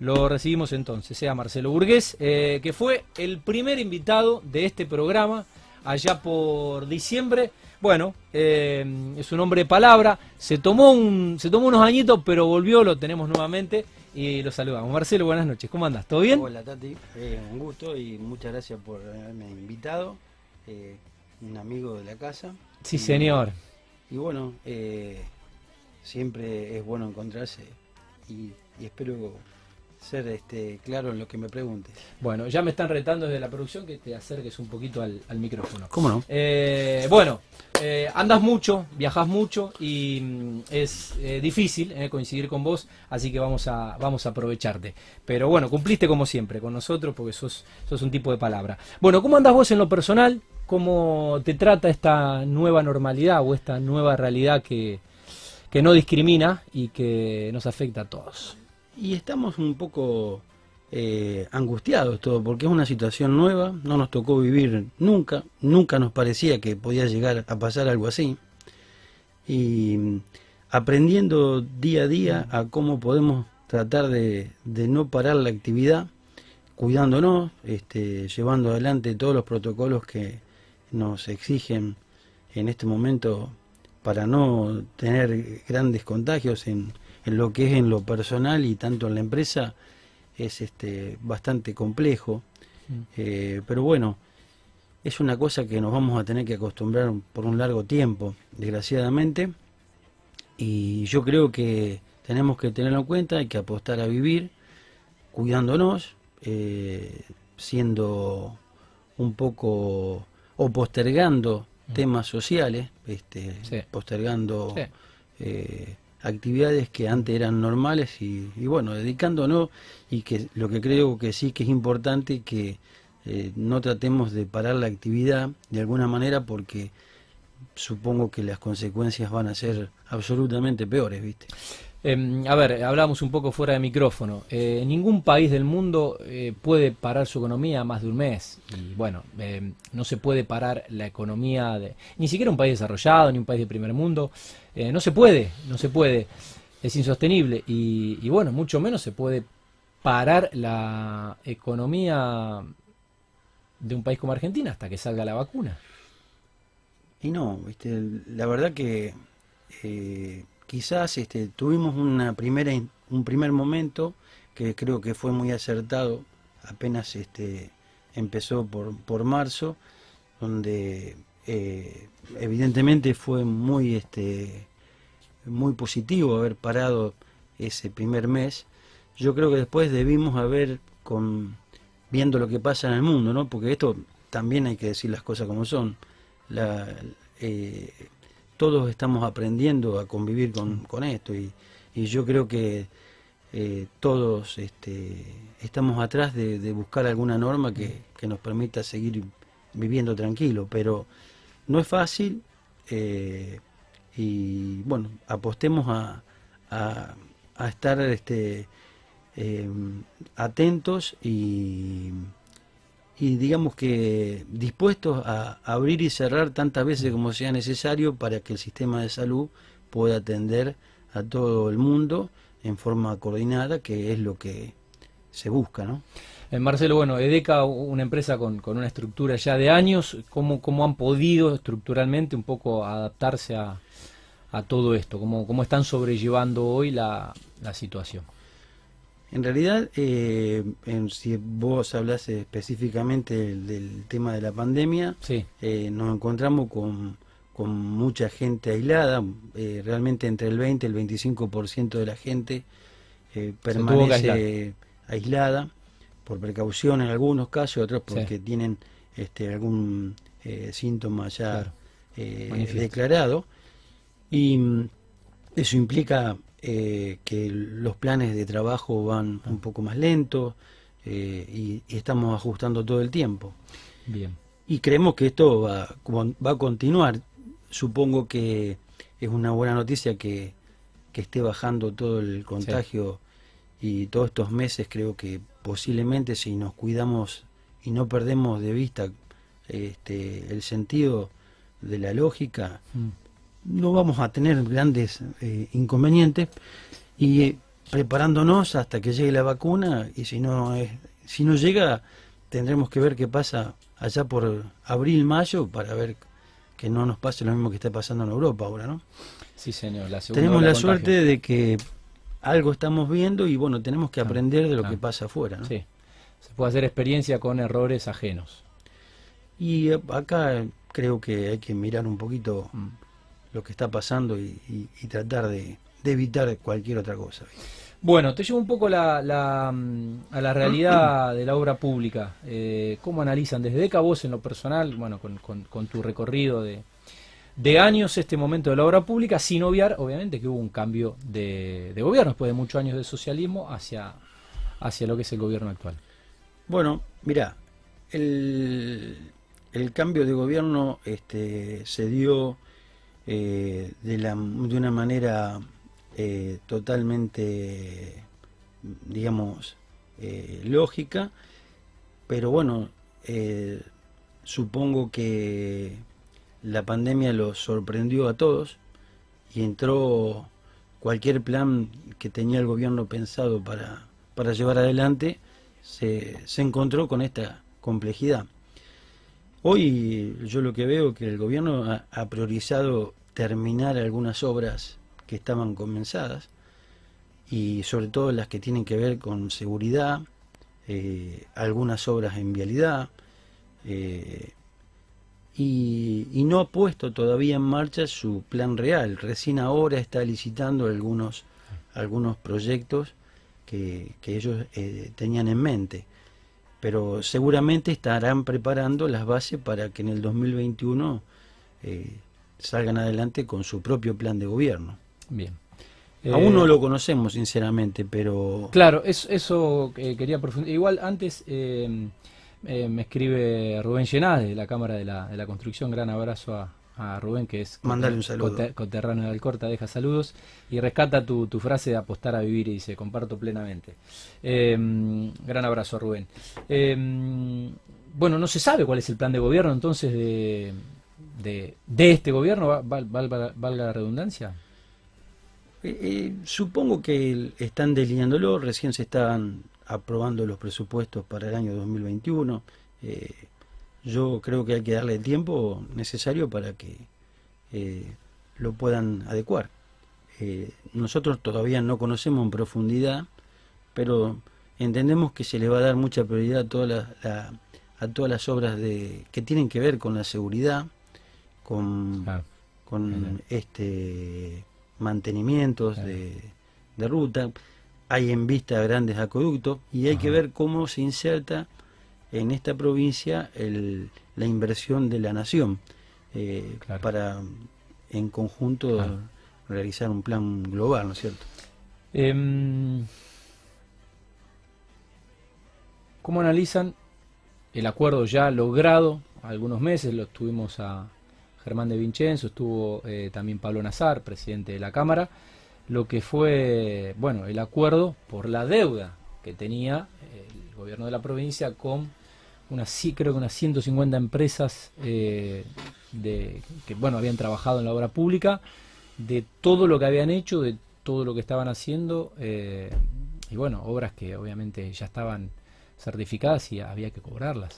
Lo recibimos entonces a Marcelo Burgués, eh, que fue el primer invitado de este programa allá por diciembre. Bueno, eh, es un hombre de palabra, se tomó, un, se tomó unos añitos, pero volvió, lo tenemos nuevamente y lo saludamos. Marcelo, buenas noches, ¿cómo andas? ¿Todo bien? Hola Tati, eh, un gusto y muchas gracias por haberme invitado, un amigo de la casa. Sí, señor. Y bueno, siempre es bueno encontrarse y, y espero ser este, claro en lo que me pregunte. Bueno, ya me están retando desde la producción que te acerques un poquito al, micrófono. ¿Cómo no? Eh, bueno, eh, andas mucho, viajas mucho y mm, es eh, difícil coincidir con vos, así que vamos a, vamos a aprovecharte. Pero bueno, cumpliste como siempre con nosotros porque sos, sos un tipo de palabra. Bueno, ¿cómo andas vos en lo personal? ¿Cómo te trata esta nueva normalidad o esta nueva realidad que, que no discrimina y que nos afecta a todos? Y estamos un poco eh, angustiados todo, porque es una situación nueva, no nos tocó vivir nunca, nunca nos parecía que podía llegar a pasar algo así. Y mm, aprendiendo día a día a cómo podemos tratar de, no parar la actividad, cuidándonos, este, llevando adelante todos los protocolos que nos exigen en este momento para no tener grandes contagios en, en lo que es en lo personal y tanto en la empresa es este bastante complejo mm. eh, pero bueno es una cosa que nos vamos a tener que acostumbrar por un largo tiempo desgraciadamente y yo creo que tenemos que tenerlo en cuenta hay que apostar a vivir cuidándonos eh, siendo un poco o postergando mm. temas sociales este postergando eh, actividades que antes eran normales y, bueno, dedicándonos y que lo que creo que sí que es importante que eh, no tratemos de parar la actividad de alguna manera porque supongo que las consecuencias van a ser absolutamente peores, ¿viste? Em, a ver, hablamos un poco fuera de micrófono. Eh, ningún país del mundo eh, puede parar su economía más de un mes. Y bueno, em, no se puede parar la economía de ni siquiera un país desarrollado, ni un país de primer mundo. Eh, no se puede, no se puede. Es insostenible. Y, y, bueno, mucho menos se puede parar la economía de un país como Argentina hasta que salga la vacuna. Y no, ¿viste? la verdad que quizás este, tuvimos una primera, un primer momento que creo que fue muy acertado, apenas este, empezó por, por marzo, donde eh, evidentemente fue muy, este, muy positivo haber parado ese primer mes. Yo creo que después debimos haber, con, viendo lo que pasa en el mundo, ¿no? porque esto también hay que decir las cosas como son. Eh, todos estamos aprendiendo a convivir con, mm. esto y, yo creo que eh, todos este, estamos atrás de, buscar alguna norma que, nos permita seguir viviendo tranquilo, pero no es fácil eh, y bueno, apostemos a, a, estar este, eh, atentos y y digamos que dispuestos a abrir y cerrar tantas veces como sea necesario para que el sistema de salud pueda atender a todo el mundo en forma coordinada, que es lo que se busca, ¿no? Eh, Marcelo, bueno, EDECA, una empresa con, con, una estructura ya de años, ¿cómo, cómo han podido estructuralmente un poco adaptarse a, a todo esto? ¿Cómo, ¿Cómo están sobrellevando hoy la, la situación? En realidad, eh, si vos hablas específicamente del, tema de la pandemia, eh, nos encontramos con, con, mucha gente aislada, eh, realmente entre el 20 y el 25% de la gente permanece aislada, por precaución en algunos casos, otros porque tienen este, algún síntoma ya declarado. Y mm, eso implica eh, que los planes de trabajo van un poco más lentos eh, y, estamos ajustando todo el tiempo. Bien. Y creemos que esto va, va a continuar. Supongo que es una buena noticia que, que esté bajando todo el contagio y todos estos meses creo que posiblemente si nos cuidamos y no perdemos de vista este, el sentido de la lógica, mm no vamos a tener grandes eh, inconvenientes y preparándonos hasta que llegue la vacuna y si no es, si no llega tendremos que ver qué pasa allá por abril, mayo para ver que no nos pase lo mismo que está pasando en Europa ahora, ¿no? Sí, señor. La tenemos la suerte de que algo estamos viendo y bueno, tenemos que aprender de lo que pasa afuera, ¿no? Sí. Se puede hacer experiencia con errores ajenos. Y eh, acá creo que hay que mirar un poquito mm. Lo que está pasando y, tratar de, evitar cualquier otra cosa. Bueno, te llevo un poco la, mm, a la realidad de la obra pública. Eh, ¿Cómo analizan desde DECA vos en lo personal, bueno, con, tu recorrido de, de, años este momento de la obra pública, sin obviar, obviamente, que hubo un cambio de, gobierno después de muchos años de socialismo hacia, hacia lo que es el gobierno actual? Bueno, mira, el, el cambio de gobierno este, se dio eh, de, la, de una manera eh, totalmente, digamos, eh, lógica, pero bueno, supongo que la pandemia los sorprendió a todos y entró cualquier plan que tenía el gobierno pensado para, para llevar adelante, se, se encontró con esta complejidad. Hoy yo lo que veo que el gobierno ha, priorizado terminar algunas obras que estaban comenzadas y sobre todo las que tienen que ver con seguridad, eh, algunas obras en vialidad eh, y, no ha puesto todavía en marcha su plan real. Recién ahora está licitando algunos, algunos proyectos que, ellos eh, tenían en mente pero seguramente estarán preparando las bases para que en el 2021 eh, salgan adelante con su propio plan de gobierno. Bien. Aún no eh, lo conocemos, sinceramente, pero... Claro, eso, eso eh, quería profundizar. Igual antes me escribe Rubén Llenaz de la Cámara de la, de la Construcción. Gran abrazo a, a Rubén, que es Mandale un saludo. coterráneo de Alcorta, deja saludos y rescata tu, frase de apostar a vivir y dice, comparto plenamente. Em, gran abrazo a Rubén. Em, bueno, no se sabe cuál es el plan de gobierno entonces de, de, este gobierno, valga, la redundancia. Eh, eh, supongo que están delineándolo, recién se están aprobando los presupuestos para el año 2021. Eh, yo creo que hay que darle el tiempo necesario para que eh, lo puedan adecuar. Eh, nosotros todavía no conocemos en profundidad, pero entendemos que se le va a dar mucha prioridad a, toda a todas las obras de, que tienen que ver con la seguridad, con, con este mantenimientos de, ruta. Hay en vista grandes acueductos y hay que ver cómo se inserta en esta provincia el, la inversión de la nación eh, para en conjunto realizar un plan global, ¿no es cierto? Em, ¿Cómo analizan el acuerdo ya logrado? Algunos meses lo tuvimos a Germán de Vincenzo, estuvo eh, también Pablo Nazar, presidente de la Cámara, lo que fue, bueno, el acuerdo por la deuda que tenía el gobierno de la provincia con unas creo que unas 150 empresas eh, de, que bueno habían trabajado en la obra pública de todo lo que habían hecho de todo lo que estaban haciendo eh, y bueno obras que obviamente ya estaban certificadas y había que cobrarlas.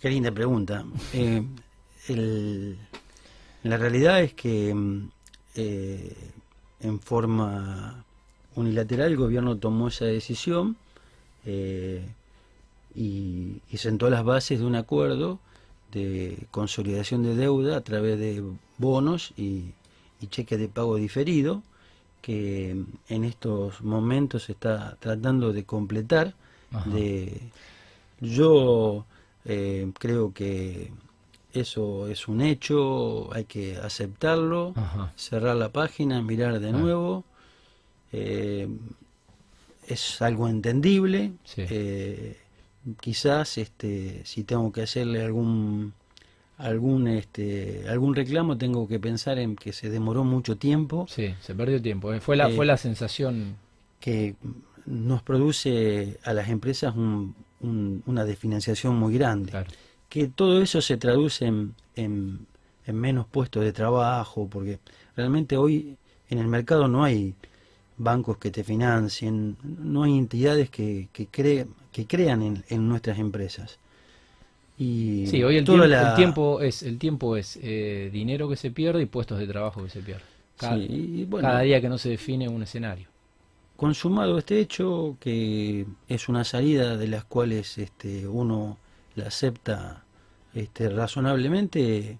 Qué linda pregunta. Eh, la realidad es que en forma unilateral el gobierno tomó esa decisión y, sentó las bases de un acuerdo de consolidación de deuda a través de bonos y, cheques de pago diferido que en estos momentos se está tratando de completar. De, yo eh, creo que eso es un hecho, hay que aceptarlo, cerrar la página, mirar de nuevo. Eh, es algo entendible. Eh, quizás este si tengo que hacerle algún algún este algún reclamo tengo que pensar en que se demoró mucho tiempo. Sí se perdió tiempo ¿eh? fue la fue la sensación. que nos produce a las empresas una desfinanciación muy grande. Que todo eso se traduce en, en, menos puestos de trabajo porque realmente hoy en el mercado no hay bancos que te financien, no hay entidades que, que, que crean en, nuestras empresas. Y sí, hoy el, tiempo, el tiempo, es, el tiempo es eh, dinero que se pierde y puestos de trabajo que se pierden. Cada, día que no se define un escenario. Consumado este hecho, que es una salida de las cuales este, uno la acepta este, razonablemente,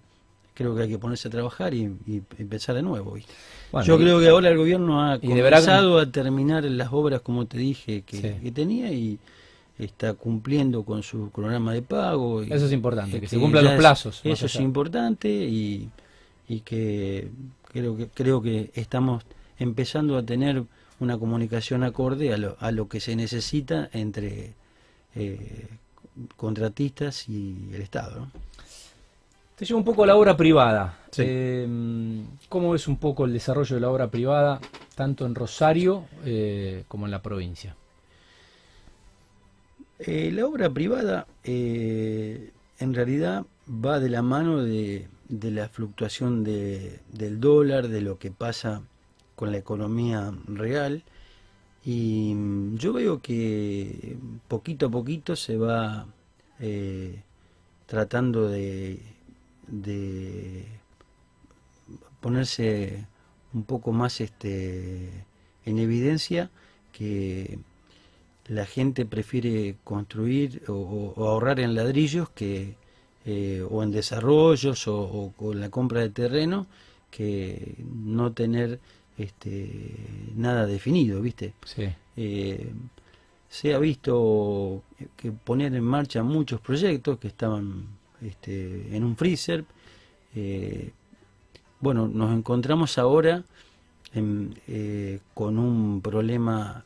creo que hay que ponerse a trabajar y, empezar de nuevo. Yo creo que ahora el gobierno ha comenzado a terminar las obras, como te dije, que, tenía y está cumpliendo con su programa de pago. eso es importante, que se cumplan los plazos. eso es importante y, y que creo que creo que estamos empezando a tener una comunicación acorde a lo, a lo que se necesita entre eh, contratistas y el Estado. Te llevo un poco a la obra privada. Eh, ¿Cómo ves un poco el desarrollo de la obra privada, tanto en Rosario eh, como en la provincia? Eh, la obra privada en realidad va de la mano de, la fluctuación del dólar, de lo que pasa con la economía real. Y yo veo que poquito a poquito se va tratando de de ponerse un poco más este, en evidencia que la gente prefiere construir o, ahorrar en ladrillos que eh, o en desarrollos o, con la compra de terreno que no tener este, nada definido, ¿viste? Eh, se ha visto que poner en marcha muchos proyectos que estaban este, en un freezer. Eh, bueno, nos encontramos ahora con un problema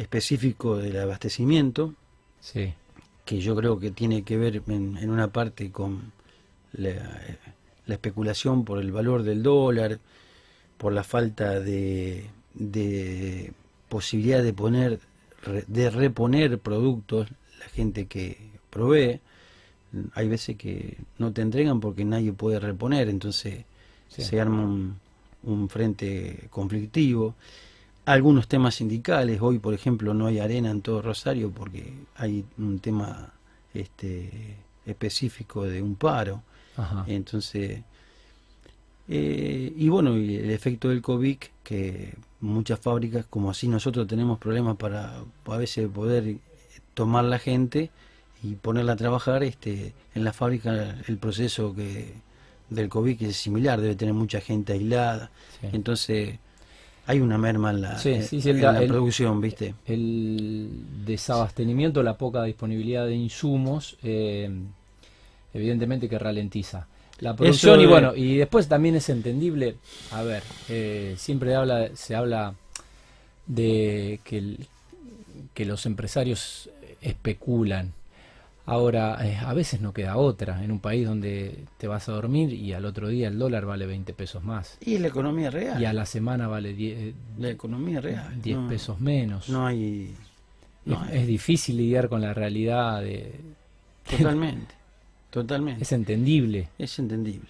específico del abastecimiento, que yo creo que tiene que ver en, una parte con la, especulación por el valor del dólar, por la falta de, de posibilidad de poner, de reponer productos, la gente que provee, hay veces que no te entregan porque nadie puede reponer, entonces se arma un, frente conflictivo. Algunos temas sindicales, hoy por ejemplo no hay arena en todo Rosario porque hay un tema este, específico de un paro. Entonces, eh, y bueno, y el efecto del COVID, que muchas fábricas, como así nosotros tenemos problemas para a veces poder tomar la gente, y ponerla a trabajar este en la fábrica el proceso que del COVID que es similar debe tener mucha gente aislada. Entonces hay una merma en la, producción viste el desabastecimiento la poca disponibilidad de insumos eh, evidentemente que ralentiza la producción y bueno y después también es entendible a ver eh, siempre habla se habla de que que los empresarios especulan Ahora, eh, a veces no queda otra en un país donde te vas a dormir y al otro día el dólar vale 20 pesos más. Y la economía real. Y a la semana vale 10, eh, la economía real. 10 pesos menos. No hay... es, difícil lidiar con la realidad de... Totalmente, totalmente. Es entendible. Es entendible.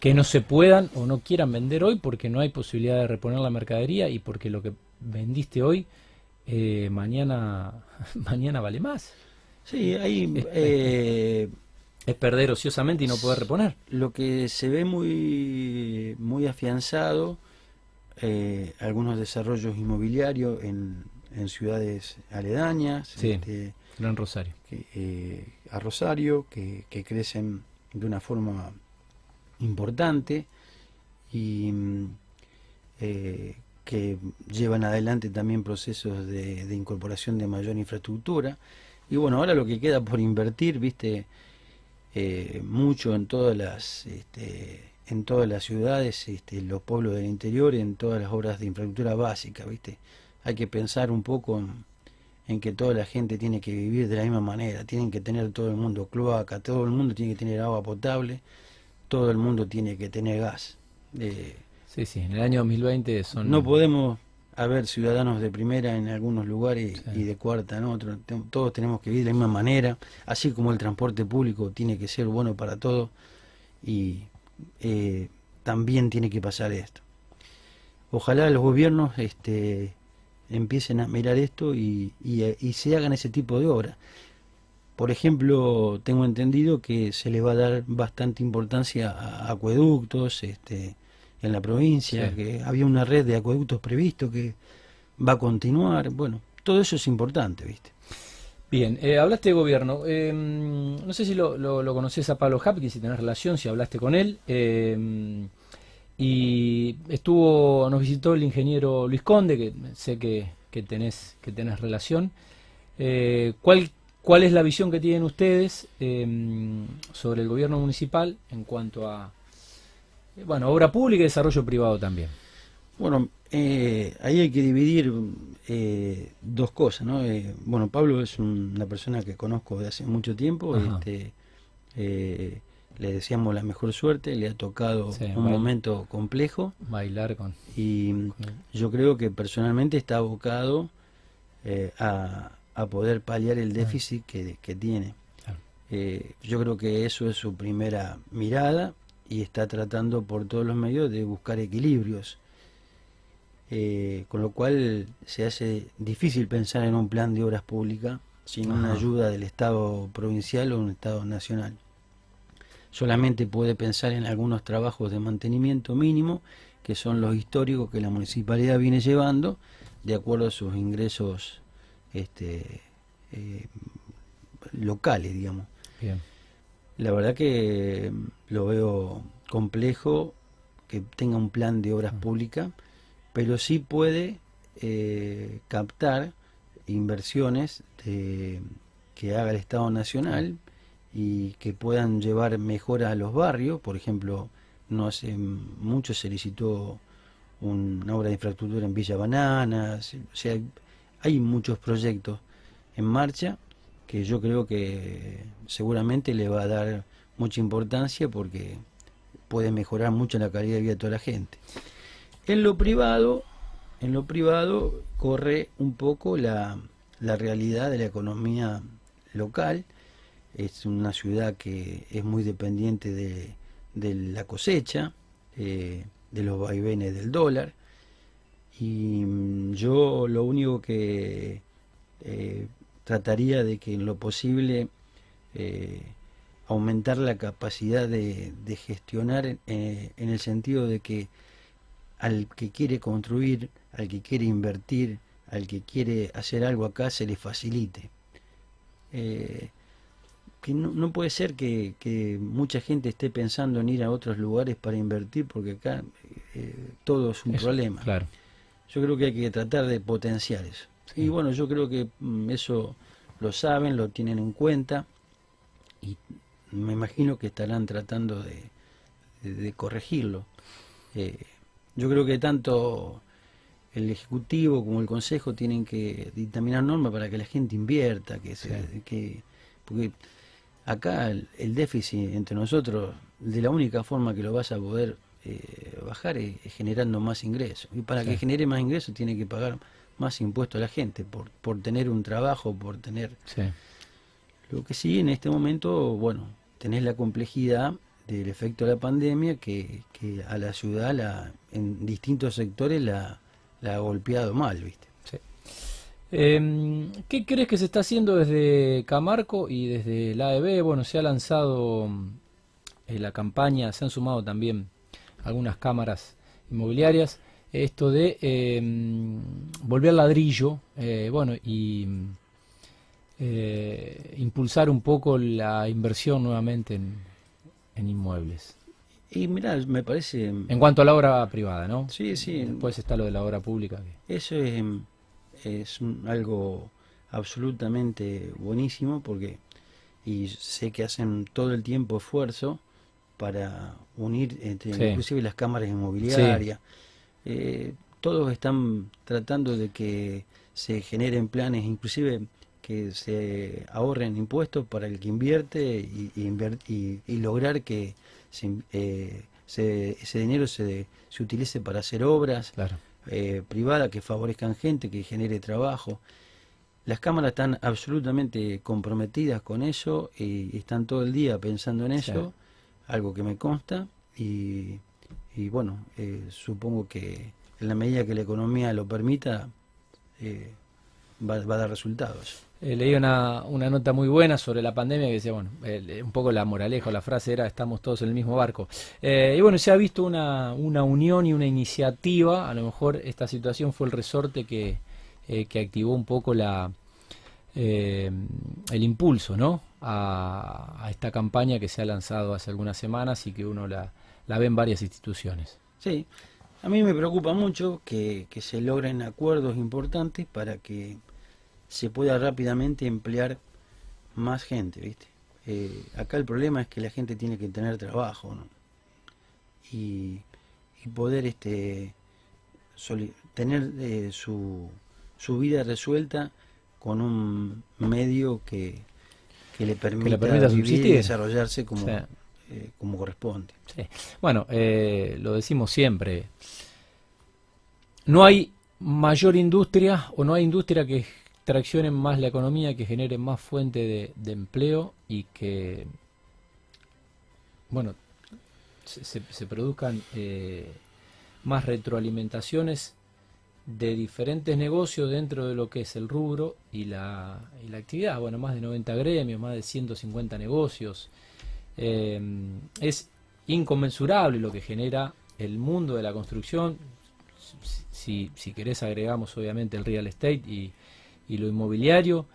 Que no se puedan o no quieran vender hoy porque no hay posibilidad de reponer la mercadería y porque lo que vendiste hoy eh, mañana, mañana vale más. Sí, ahí... Eh, es perder ociosamente y no poder reponer. Lo que se ve muy, muy afianzado, eh, algunos desarrollos inmobiliarios en, en ciudades aledañas. Sí, este, Gran Rosario. Eh, a Rosario, que, que, crecen de una forma importante y que llevan adelante también procesos de, de incorporación de mayor infraestructura. Y bueno, ahora lo que queda por invertir, viste, eh, mucho en todas las este, en todas las ciudades, este, los pueblos del interior, en todas las obras de infraestructura básica, viste. Hay que pensar un poco en, que toda la gente tiene que vivir de la misma manera, tienen que tener todo el mundo cloaca, todo el mundo tiene que tener agua potable, todo el mundo tiene que tener gas. Eh, sí, sí, en el año 2020 son... No podemos haber ciudadanos de primera en algunos lugares y de cuarta en otros. Todos tenemos que vivir de la misma manera, así como el transporte público tiene que ser bueno para todos y eh, también tiene que pasar esto. Ojalá los gobiernos este, empiecen a mirar esto y, y, se hagan ese tipo de obras. Por ejemplo, tengo entendido que se le va a dar bastante importancia a acueductos este, en la provincia, que había una red de acueductos previsto que va a continuar. Bueno, todo eso es importante, ¿viste? Bien, eh, hablaste de gobierno. Eh, no sé si lo, lo, conoces a Pablo Hapki, si tenés relación, si hablaste con él. Eh, y estuvo, nos visitó el ingeniero Luis Conde, que sé que, que tenés, que tenés relación. ¿cuál, ¿Cuál es la visión que tienen ustedes sobre el gobierno municipal en cuanto a bueno, obra pública y desarrollo privado también? Bueno, eh, ahí hay que dividir eh, dos cosas, ¿no? Eh, bueno, Pablo es una persona que conozco de hace mucho tiempo, este, le deseamos la mejor suerte, le ha tocado un momento complejo. Bailar con... Y yo creo que personalmente está abocado a, poder paliar el déficit que, tiene. yo creo que eso es su primera mirada y está tratando por todos los medios de buscar equilibrios eh, con lo cual se hace difícil pensar en un plan de obras públicas sin una ayuda del Estado provincial o un Estado nacional. Solamente puede pensar en algunos trabajos de mantenimiento mínimo, que son los históricos que la municipalidad viene llevando, de acuerdo a sus ingresos este, eh, locales, digamos. La verdad que lo veo complejo que tenga un plan de obras mm. públicas pero sí puede eh, captar inversiones que haga el Estado Nacional y que puedan llevar mejoras a los barrios. Por ejemplo, no hace mucho se licitó una obra de infraestructura en Villa Bananas. O sea, hay muchos proyectos en marcha que yo creo que seguramente le va a dar mucha importancia porque puede mejorar mucho la calidad de vida de toda la gente. En lo privado, en lo privado corre un poco la, realidad de la economía local. Es una ciudad que es muy dependiente de, la cosecha, eh, de los vaivenes del dólar. Y mm, yo lo único que eh, trataría de que en lo posible eh, aumentar la capacidad de, gestionar en el sentido de que al que quiere construir, al que quiere invertir, al que quiere hacer algo acá, se le facilite. Eh, que no, puede ser que, mucha gente esté pensando en ir a otros lugares para invertir, porque acá eh, todo es un problema. Claro. Yo creo que hay que tratar de potenciar eso. Y bueno, yo creo que mm, eso lo saben, lo tienen en cuenta y me imagino que estarán tratando de, corregirlo. Eh, yo creo que tanto el Ejecutivo como el Consejo tienen que dictaminar normas para que la gente invierta, que, que porque acá el, déficit entre nosotros, de la única forma que lo vas a poder eh, bajar es, generando más ingresos. Y para que genere más ingresos tiene que pagar más impuestos a la gente por, por tener un trabajo, por tener... Lo que sí, en este momento, bueno, tenés la complejidad del efecto de la pandemia que, a la ciudad la, en distintos sectores la, ha golpeado mal, ¿viste? Em, ¿Qué crees que se está haciendo desde Camarco y desde la AEB? Bueno, se ha lanzado eh, la campaña, se han sumado también algunas cámaras inmobiliarias, esto de em, volver al ladrillo, eh, bueno, y eh, impulsar un poco la inversión nuevamente en, en inmuebles. Y mira, me parece... En cuanto a la obra privada, ¿no? Sí, sí. Después está lo de la obra pública. Eso es, es algo absolutamente buenísimo porque y sé que hacen todo el tiempo esfuerzo para unir entre inclusive las cámaras inmobiliarias. Eh, todos están tratando de que se generen planes, inclusive que se ahorren impuestos para el que invierte y, y, lograr que eh, ese dinero se, se, utilice para hacer obras eh, privadas que favorezcan gente, que genere trabajo. Las cámaras están absolutamente comprometidas con eso y, están todo el día pensando en eso, algo que me consta y, y bueno, eh, supongo que en la medida que la economía lo permita, eh, va, a dar resultados. Eh, leí una, una, nota muy buena sobre la pandemia que decía, bueno, eh, un poco la moraleja, la frase era, estamos todos en el mismo barco. Eh, y bueno, se ha visto una, una, unión y una iniciativa, a lo mejor esta situación fue el resorte que, eh, que activó un poco la, el impulso, ¿no? A, esta campaña que se ha lanzado hace algunas semanas y que uno la, la ve en varias instituciones. Sí, a mí me preocupa mucho que, que se logren acuerdos importantes para que se pueda rápidamente emplear más gente, ¿viste? Eh, acá el problema es que la gente tiene que tener trabajo, ¿no? Y, y poder este tener eh, su, su vida resuelta con un medio que, que le permita, que le permita vivir y desarrollarse como. Eh, como corresponde. Sí. Bueno, eh, lo decimos siempre, no hay mayor industria o no hay industria que traccionen más la economía, que generen más fuente de, empleo y que, bueno, se produzcan eh, más retroalimentaciones de diferentes negocios dentro de lo que es el rubro y la, y la actividad. Bueno, más de 90 gremios, más de 150 negocios. Eh, es inconmensurable lo que genera el mundo de la construcción. Si, si querés agregamos obviamente el real estate y, y lo inmobiliario,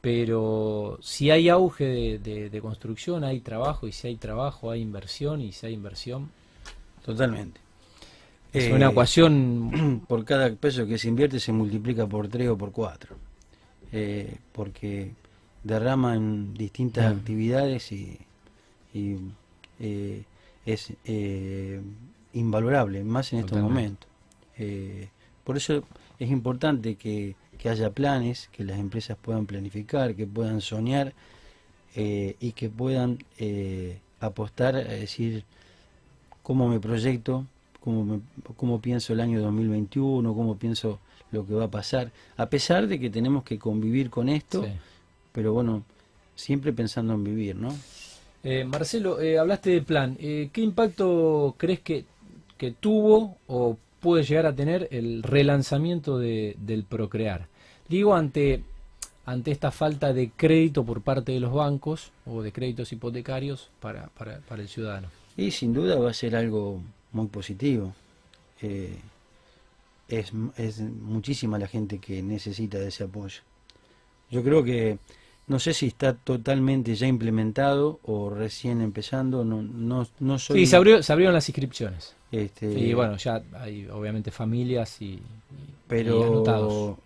pero si hay auge de, de, de, construcción, hay trabajo, y si hay trabajo, hay inversión, y si hay inversión. Totalmente. Es eh, una ecuación. Por cada peso que se invierte se multiplica por 3 o por 4. Eh, porque derrama en distintas actividades y, y eh, es invalorable, más en estos momentos. por eso es importante que que haya planes, que las empresas puedan planificar, que puedan soñar eh, y que puedan eh, apostar a decir cómo me proyecto, cómo, me, cómo pienso el año 2021, cómo pienso lo que va a pasar, a pesar de que tenemos que convivir con esto, sí. pero bueno, siempre pensando en vivir, ¿no? Eh, Marcelo, eh, hablaste de plan, eh, ¿qué impacto crees que, que tuvo o puede llegar a tener el relanzamiento de, del Procrear. Digo, ante, ante esta falta de crédito por parte de los bancos o de créditos hipotecarios para, para, para el ciudadano. Y sin duda va a ser algo muy positivo. Es, es muchísima la gente que necesita de ese apoyo. Yo creo que no sé si está totalmente ya implementado o recién empezando, no, no, no soy... Sí, se, abrió, se abrieron las inscripciones. Este, y bueno, ya hay obviamente familias y, pero y anotados.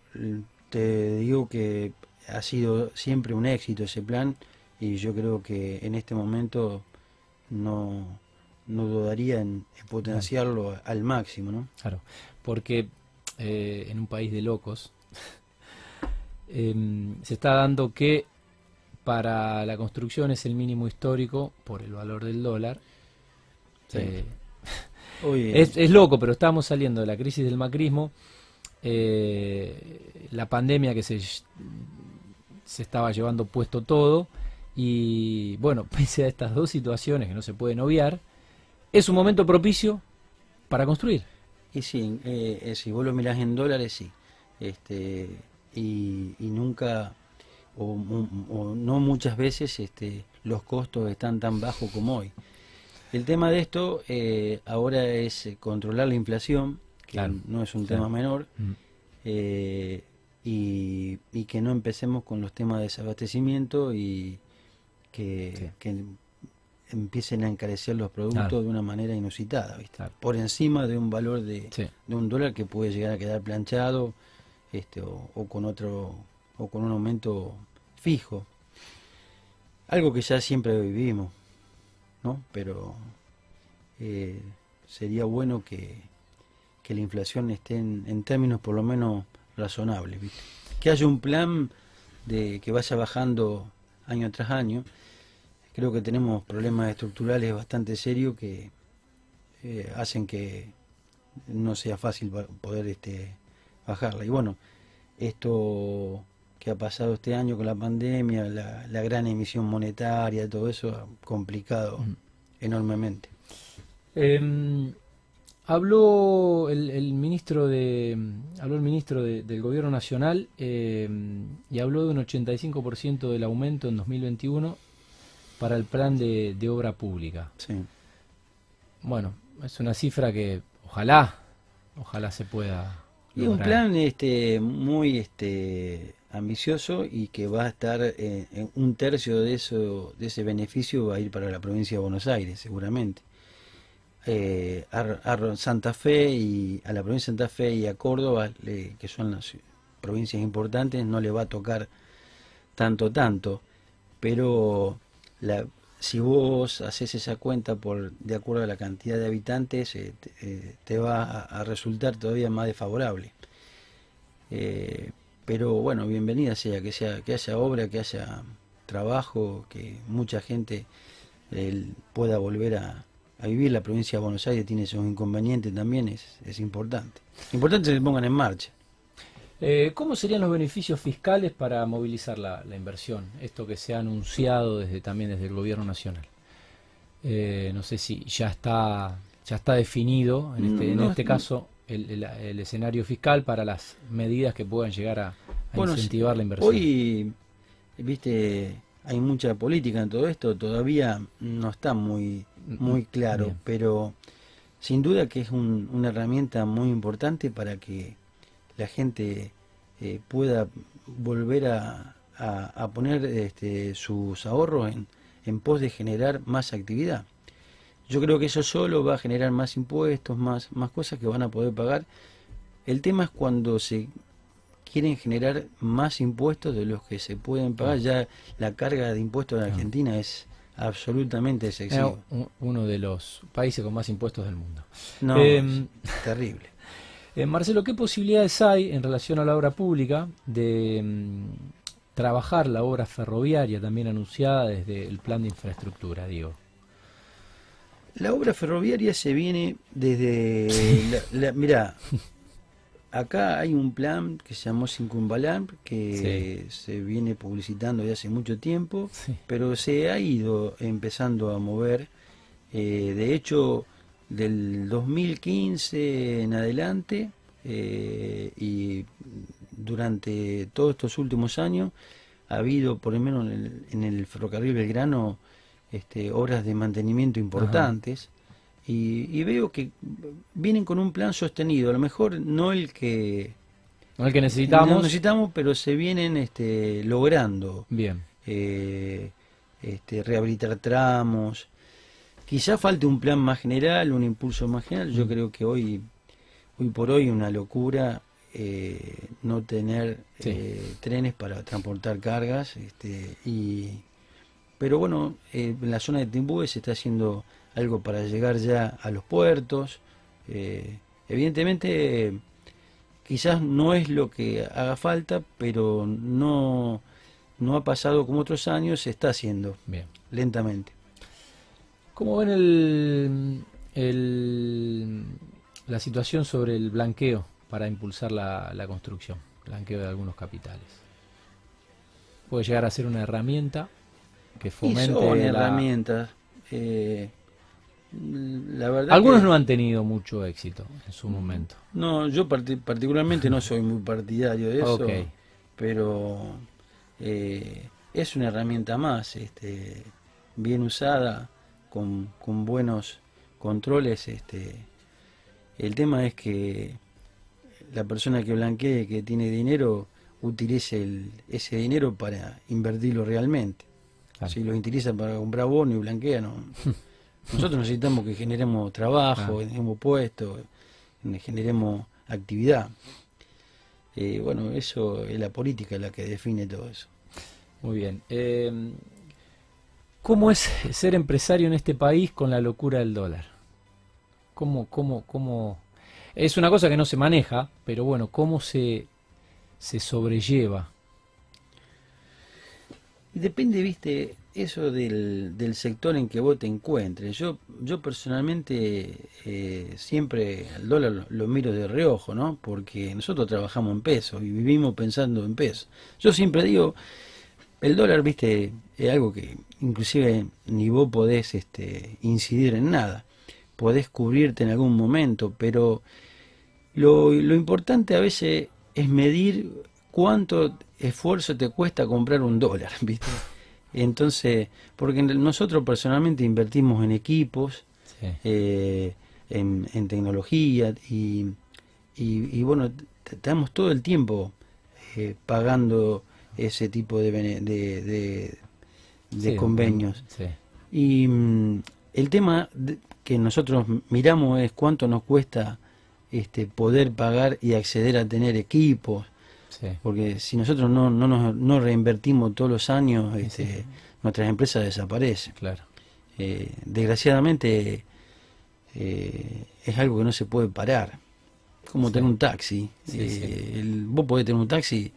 te digo que ha sido siempre un éxito ese plan y yo creo que en este momento no, no dudaría en, en potenciarlo claro. al máximo, ¿no? Claro, porque eh, en un país de locos eh, se está dando que para la construcción es el mínimo histórico por el valor del dólar. Sí. Eh, es, es, loco, pero estamos saliendo de la crisis del macrismo, eh, la pandemia que se, se estaba llevando puesto todo, y bueno, pese a estas dos situaciones que no se pueden obviar, es un momento propicio para construir. Y sí, eh, si vos lo mirás en dólares, sí. Este, y, y nunca o, o, no muchas veces este, los costos están tan bajos como hoy. El tema de esto eh, ahora es eh, controlar la inflación, que claro. no es un tema menor, mm. eh, y, y, que no empecemos con los temas de desabastecimiento y que, sí. que empiecen a encarecer los productos claro. de una manera inusitada, por encima de un valor de, sí. de, un dólar que puede llegar a quedar planchado este, o, o con otro o con un aumento fijo. Algo que ya siempre vivimos, ¿no? Pero eh, sería bueno que, que, la inflación esté en, términos por lo menos razonables, ¿viste? Que haya un plan de que vaya bajando año tras año. Creo que tenemos problemas estructurales bastante serios que eh, hacen que no sea fácil poder este, bajarla. Y bueno, esto que ha pasado este año con la pandemia, la, la gran emisión monetaria, todo eso ha complicado mm. enormemente. Eh, habló el, ministro de habló el ministro del gobierno nacional eh, y habló de un 85% del aumento en 2021 para el plan de, obra pública. Sí. Bueno, es una cifra que ojalá, ojalá se pueda. Y un plan este muy este ambicioso y que va a estar eh, en un tercio de eso de ese beneficio va a ir para la provincia de Buenos Aires seguramente eh, a, Santa Fe y a la provincia de Santa Fe y a Córdoba, que son las provincias importantes, no le va a tocar tanto, tanto. Pero la, si vos haces esa cuenta por de acuerdo a la cantidad de habitantes, eh, te, eh, va a, resultar todavía más desfavorable. Eh, pero bueno, bienvenida sea que sea que haya obra, que haya trabajo, que mucha gente pueda volver a, vivir. La provincia de Buenos Aires tiene esos inconvenientes también, es, es importante. Importante que se pongan en marcha. Eh, ¿Cómo serían los beneficios fiscales para movilizar la, inversión? Esto que se ha anunciado desde también desde el gobierno nacional. Eh, no sé si ya está ya está definido en este, en este caso el, escenario fiscal para las medidas que puedan llegar a, incentivar la inversión. Hoy, viste, hay mucha política en todo esto, todavía no está muy muy claro, pero sin duda que es una herramienta muy importante para que la gente eh, pueda volver a, a, poner este, sus ahorros en, en pos de generar más actividad. Yo creo que eso solo va a generar más impuestos, más, más cosas que van a poder pagar. El tema es cuando se quieren generar más impuestos de los que se pueden pagar. Ya la carga de impuestos en Argentina es absolutamente excesivo. uno de los países con más impuestos del mundo. No, em, terrible. Eh, Marcelo, ¿qué posibilidades hay en relación a la obra pública de em, trabajar la obra ferroviaria también anunciada desde el plan de infraestructura, digo? La obra ferroviaria se viene desde... La, mira, acá hay un plan que se llamó Sincumbalam, que se viene publicitando desde hace mucho tiempo, pero se ha ido empezando a mover. Eh, de hecho, del 2015 en adelante eh, y durante todos estos últimos años ha habido, por lo menos en el, ferrocarril Belgrano, este, obras de mantenimiento importantes. Y, veo que vienen con un plan sostenido, a lo mejor no el que no el que necesitamos, necesitamos, pero se vienen este, logrando. Bien. Eh, este, rehabilitar tramos. Quizá falte un plan más general, un impulso más general. Yo mm. creo que hoy, hoy por hoy, una locura eh, no tener eh, trenes para transportar cargas. Este, y, pero bueno, en la zona de Timbúes se está haciendo algo para llegar ya a los puertos. Eh, evidentemente, quizás no es lo que haga falta, pero no, no ha pasado como otros años, se está haciendo Bien. lentamente. ¿Cómo ven el, el, la situación sobre el blanqueo para impulsar la, la construcción? Blanqueo de algunos capitales. Puede llegar a ser una herramienta que fomente. son herramientas. Eh, algunos no han tenido mucho éxito en su momento. No, yo particularmente no soy muy partidario de eso, pero eh, es una herramienta más, este, bien usada, con, con buenos controles. Este, el tema es que la persona que blanquee, que tiene dinero, utilice ese dinero para invertirlo realmente. Si lo utiliza para comprar bono y blanquea, no. Nosotros necesitamos que generemos trabajo, que generemos puestos, que generemos actividad. Eh, bueno, eso es la política la que define todo eso. Muy bien. Eh, ¿Cómo es ser empresario en este país con la locura del dólar? ¿Cómo, cómo, cómo? Es una cosa que no se maneja, pero bueno, ¿cómo se, se sobrelleva? Depende, viste, eso del, del, sector en que vos te encuentres. Yo, yo personalmente eh, siempre al dólar lo, miro de reojo, ¿no? Porque nosotros trabajamos en pesos y vivimos pensando en pesos. Yo siempre digo, el dólar, viste, es algo que inclusive ni vos podés este, incidir en nada. podés cubrirte en algún momento, pero lo, lo importante a veces es medir cuánto esfuerzo te cuesta comprar un dólar, ¿viste? Entonces, porque nosotros personalmente invertimos en equipos, eh, en, en, tecnología y, y, bueno, estamos todo el tiempo eh, pagando ese tipo de, de, de, convenios. Y mm, el tema que nosotros miramos es cuánto nos cuesta este, poder pagar y acceder a tener equipos. Porque si nosotros no, no, nos, no reinvertimos todos los años, este, nuestras empresas desaparecen. Claro. Eh, desgraciadamente eh, es algo que no se puede parar. Como tener un taxi. Eh, vos podés tener un taxi,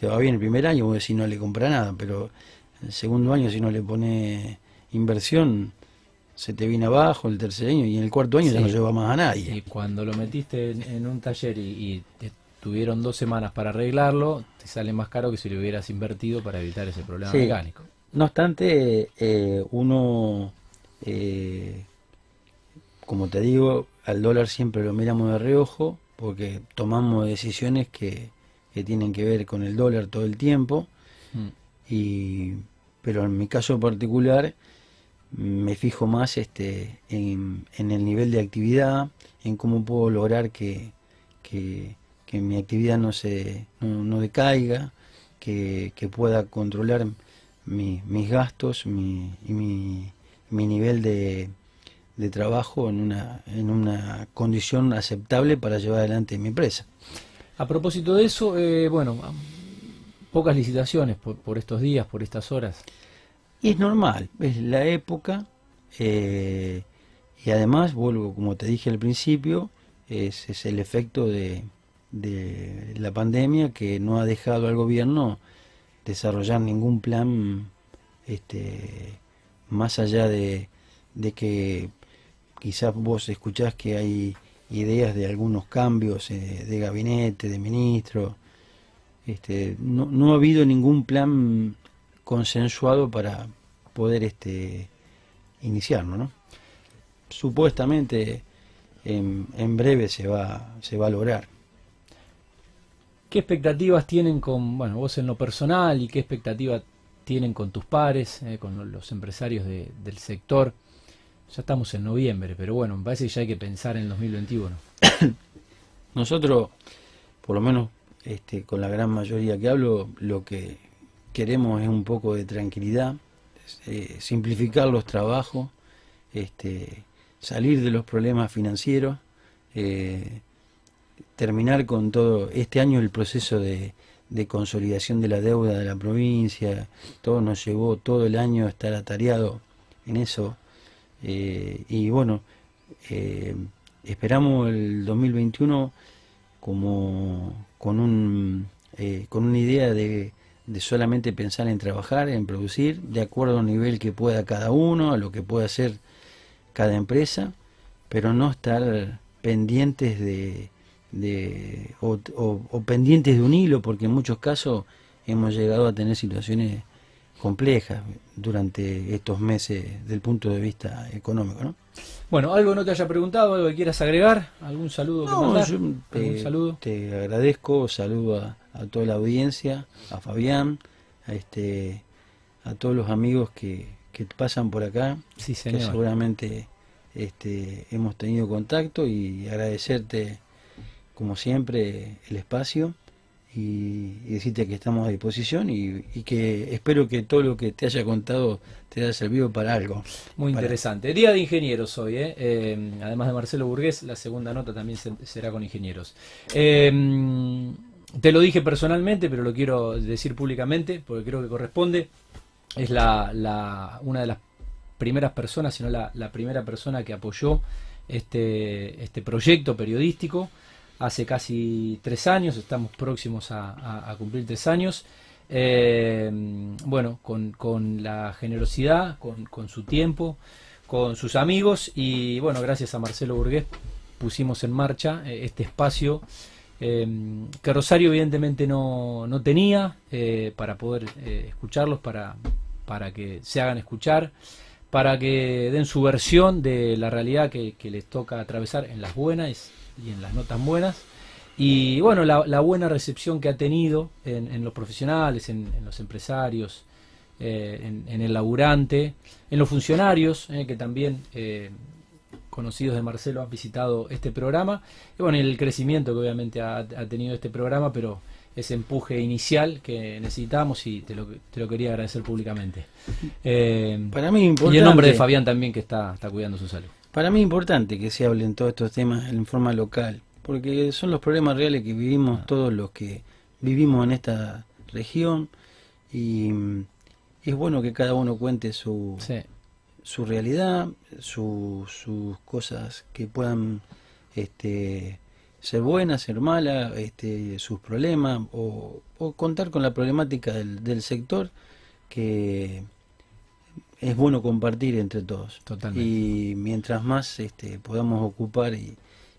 te va bien el primer año, vos decís no le compra nada, pero el segundo año si no le pone inversión, se te viene abajo el tercer año y en el cuarto año ya no lleva más a nadie. Y cuando lo metiste en, un taller y, tuvieron dos semanas para arreglarlo, te sale más caro que si lo hubieras invertido para evitar ese problema mecánico. No obstante, eh, uno, eh, como te digo, al dólar siempre lo miramos de reojo porque tomamos decisiones que, que tienen que ver con el dólar todo el tiempo. Mm. Y, pero en mi caso particular, me fijo más este, en, el nivel de actividad, en cómo puedo lograr que, que, mi actividad no, se, no, decaiga, que, pueda controlar mis gastos mi, y mi, mi nivel de, de trabajo en una, en una condición aceptable para llevar adelante mi empresa. A propósito de eso, eh, bueno, pocas licitaciones por, por estos días, por estas horas. Y es normal, es la época eh, y además, vuelvo, como te dije al principio, es, es el efecto de, de, la pandemia que no ha dejado al gobierno desarrollar ningún plan este, más allá de, de que quizás vos escuchás que hay ideas de algunos cambios eh, de gabinete, de ministro. Este, no, no ha habido ningún plan consensuado para poder este iniciarlo, ¿no? Supuestamente en, en, breve se va, se va a lograr. ¿Qué expectativas tienen con, bueno, vos en lo personal y qué expectativas tienen con tus pares, eh, con los empresarios del sector? Ya estamos en noviembre, pero bueno, me parece que ya hay que pensar en el 2021. Nosotros, por lo menos este, con la gran mayoría que hablo, lo que queremos es un poco de tranquilidad, eh, simplificar los trabajos, este, salir de los problemas financieros, eh, terminar con todo este año el proceso de, consolidación de la deuda de la provincia, todo nos llevó todo el año estar atareado en eso eh, y bueno, esperamos el 2021 como con un con una idea de de solamente pensar en trabajar, en producir, de acuerdo al nivel que pueda cada uno, a lo que pueda hacer cada empresa, pero no estar pendientes de, de o, pendientes de un hilo, porque en muchos casos hemos llegado a tener situaciones complejas durante estos meses del punto de vista económico, ¿no? Bueno, algo no te haya preguntado, algo que quieras agregar, algún saludo que mandar? Yo, saludo? te agradezco, saludo a, a toda la audiencia, a Fabián, a este a todos los amigos que, que pasan por acá, sí, que seguramente este, hemos tenido contacto y agradecerte como siempre el espacio y, decirte que estamos a disposición y, que espero que todo lo que te haya contado te haya servido para algo. Muy interesante. Día de ingenieros hoy, ¿eh? ¿eh? además de Marcelo Burgués, la segunda nota también será con ingenieros. Eh, te lo dije personalmente, pero lo quiero decir públicamente porque creo que corresponde. Es la, la una de las primeras personas, sino la, la, primera persona que apoyó este, este proyecto periodístico hace casi tres años, estamos próximos a, cumplir tres años. Eh, bueno, con, con, la generosidad, con, con, su tiempo, con sus amigos y bueno, gracias a Marcelo Burgués pusimos en marcha eh, este espacio Em, que Rosario evidentemente no, no tenía eh, para poder escucharlos, para, para que se hagan escuchar, para que den su versión de la realidad que, les toca atravesar en las buenas y en las no tan buenas. Y bueno, la, buena recepción que ha tenido en, los profesionales, en, los empresarios, eh, en, el laburante, en los funcionarios, eh, que también eh, conocidos de Marcelo han visitado este programa. Y bueno, el crecimiento que obviamente ha, ha tenido este programa, pero ese empuje inicial que necesitamos y te lo, te lo quería agradecer públicamente. Eh, para mí importante, y en nombre de Fabián también que está, está cuidando su salud. Para mí es importante que se hablen todos estos temas en forma local, porque son los problemas reales que vivimos ah. todos los que vivimos en esta región y es bueno que cada uno cuente su, su realidad, sus cosas que puedan este, ser buena, ser mala, este, sus problemas o, contar con la problemática del, del, sector que es bueno compartir entre todos. Totalmente. Y mientras más este, podamos ocupar y,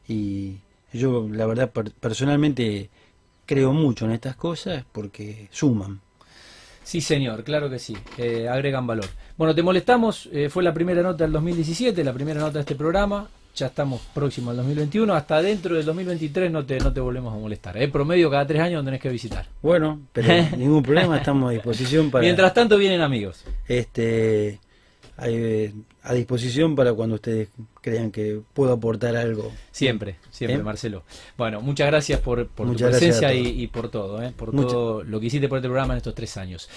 y yo la verdad personalmente creo mucho en estas cosas porque suman. Sí, señor, claro que sí, eh, agregan valor. Bueno, te molestamos, eh, fue la primera nota del 2017, la primera nota de este programa ya estamos próximos al 2021, hasta dentro del 2023 no te, no te volvemos a molestar. Es ¿eh? promedio cada tres años tenés que visitar. Bueno, pero ningún problema, estamos a disposición para... Mientras tanto vienen amigos. Este, eh, a disposición para cuando ustedes crean que puedo aportar algo. Siempre, siempre, ¿Eh? Marcelo. Bueno, muchas gracias por, por tu presencia y, por todo, por todo lo que hiciste por este programa en estos tres años.